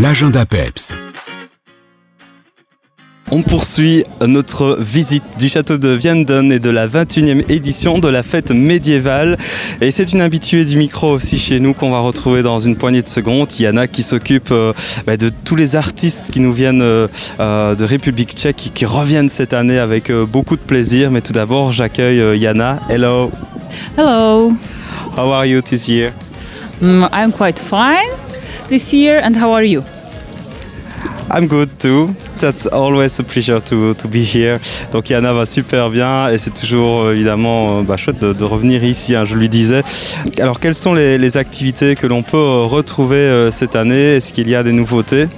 l'agenda PEPS. On poursuit notre visite du château de Vianden et de la 21e édition de la fête médiévale. Et c'est une habituée du micro aussi chez nous qu'on va retrouver dans une poignée de secondes. Yana qui s'occupe euh, bah, de tous les artistes qui nous viennent euh, euh, de République tchèque et qui reviennent cette année avec beaucoup de plaisir. Mais tout d'abord, j'accueille Yana. Hello. Hello. How are you this year? Mm, I'm quite fine this year. And how are you? I'm good too. That's always a pleasure to, to be here. Donc Yana va super bien et c'est toujours euh, évidemment euh, bah, chouette de, de, revenir ici, hein, je lui disais. Alors quelles sont les, les activités que l'on peut euh, retrouver cette année? Est-ce qu'il y a des nouveautés?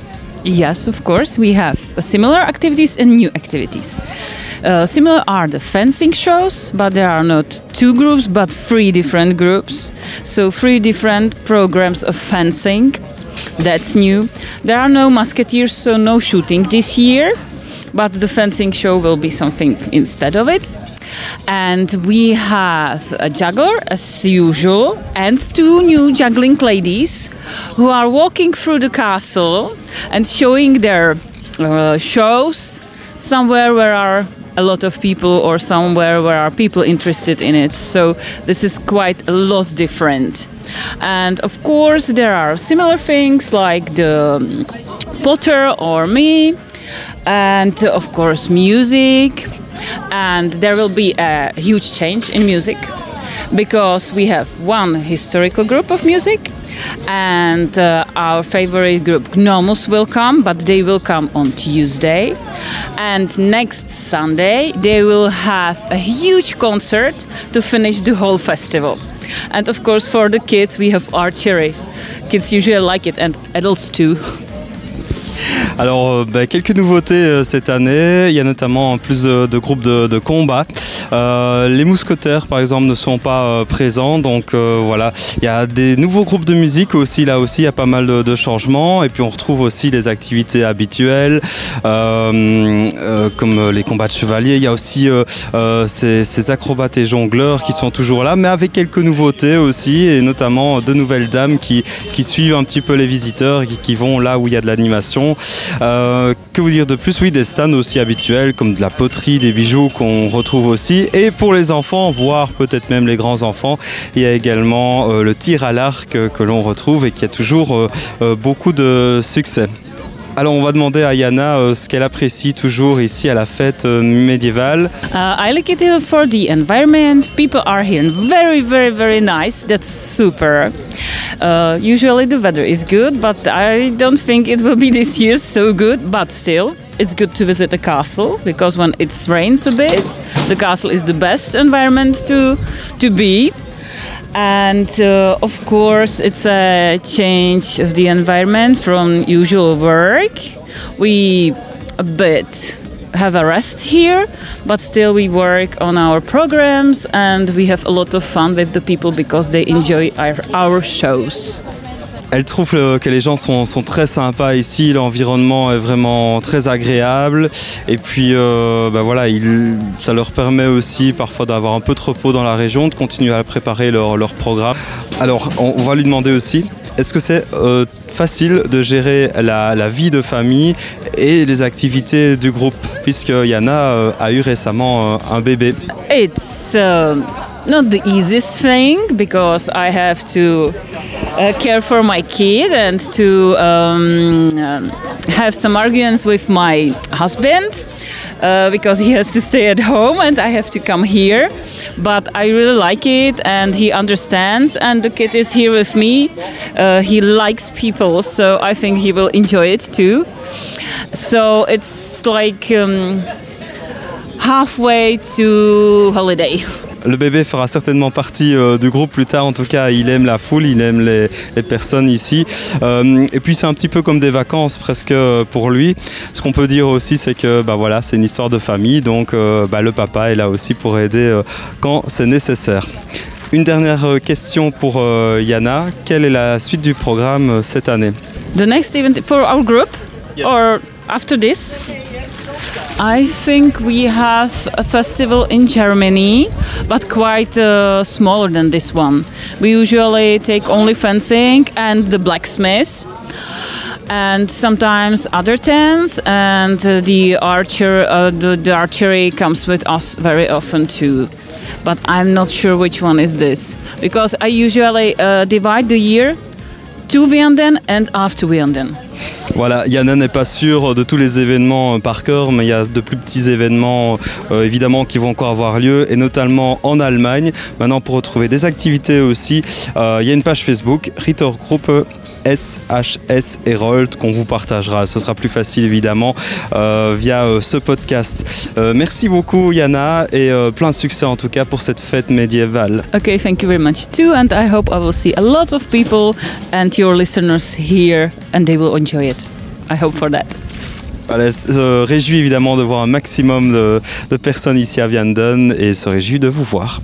Yes, of course. We have similar activities and new activities. Uh, similar are the fencing shows, but there are not two groups, but three different groups. So, three different programs of fencing. That's new. There are no musketeers, so no shooting this year, but the fencing show will be something instead of it. And we have a juggler, as usual, and two new juggling ladies who are walking through the castle and showing their uh, shows somewhere where are a lot of people or somewhere where are people interested in it. So this is quite a lot different. And of course, there are similar things like the um, Potter or me, and of course, music. And there will be a huge change in music because we have one historical group of music and uh, our favorite group Gnomus will come, but they will come on Tuesday. And next Sunday, they will have a huge concert to finish the whole festival. And of course, for the kids, we have archery. Kids usually like it, and adults too. Alors, euh, bah, quelques nouveautés euh, cette année. Il y a notamment plus de, groupes de, de combat. Euh, les mousquetaires, par exemple, ne sont pas présents. Donc voilà, il y a des nouveaux groupes de musique aussi. Là aussi, il y a pas mal de, changements. Et puis on retrouve aussi les activités habituelles, comme les combats de chevaliers. Il y a aussi ces, acrobates et jongleurs qui sont toujours là, mais avec quelques nouveautés aussi, et notamment de nouvelles dames qui, suivent un petit peu les visiteurs et qui vont là où il y a de l'animation. Que vous dire de plus? Oui, des stands aussi habituels, comme de la poterie, des bijoux qu'on retrouve aussi et pour les enfants, voire peut-être même les grands-enfants, il y a également euh, le tir à l'arc euh, que l'on retrouve et qui a toujours euh, beaucoup de succès. Alors on va demander à Yana euh, ce qu'elle apprécie toujours ici à la fête euh, médiévale. Uh, I like it for the environment. People are here very, very, very nice. That's super. Uh, usually the weather is good, but I don't think it will be this year so good. But still, it's good to visit the castle because when it rains a bit, the castle is the best environment to to be. And uh, of course it's a change of the environment from usual work. We a bit have a rest here but still we work on our programs and we have a lot of fun with the people because they enjoy our, our shows Elle trouve que les gens sont, sont très sympas ici, l'environnement est vraiment très agréable et puis euh, bah voilà, il, ça leur permet aussi parfois d'avoir un peu de repos dans la région, de continuer à préparer leur, leur programme. Alors on, va lui demander aussi, est-ce que c'est euh, facile de gérer la, la, vie de famille et les activités du groupe puisque Yana euh, a eu récemment un bébé? Uh, not the easiest thing because I have to uh, care for my kid and to um, um, have some arguments with my husband uh, because he has to stay at home and I have to come here. But I really like it and he understands, and the kid is here with me. Uh, he likes people, so I think he will enjoy it too. So it's like um, halfway to holiday. Le bébé fera certainement partie euh, du groupe plus tard. En tout cas, il aime la foule, il aime les, les personnes ici. Euh, et puis, c'est un petit peu comme des vacances presque euh, pour lui. Ce qu'on peut dire aussi, c'est que bah, voilà, c'est une histoire de famille. Donc, euh, bah, le papa est là aussi pour aider quand c'est nécessaire. Une dernière question pour Yana. Quelle est la suite du programme cette année? The next event for our group yes. or after this? I think we have a festival in Germany, but quite uh, smaller than this one. We usually take only fencing and the blacksmiths. and sometimes other tents, and uh, the archer, uh, the, the archery comes with us very often too. But I'm not sure which one is this because I usually uh, divide the year to Vianden and after Vianden. Voilà, Yana n'est pas sûr de tous les événements euh, par cœur, mais il y a de plus petits événements euh, évidemment qui vont encore avoir lieu, et notamment en Allemagne. Maintenant, pour retrouver des activités aussi, euh, il y a une page Facebook, Ritter Group SHS Herold qu'on vous partagera. Ce sera plus facile évidemment euh, via euh, ce podcast. Euh, merci beaucoup Yana et plein succès en tout cas pour cette fête médiévale. Okay, thank you very much too, and I hope I will see a lot of people and your listeners here, and they will enjoy it. I hope for that. Voilà, se réjouit évidemment de voir un maximum de, de personnes ici à Vianden et se réjouit de vous voir.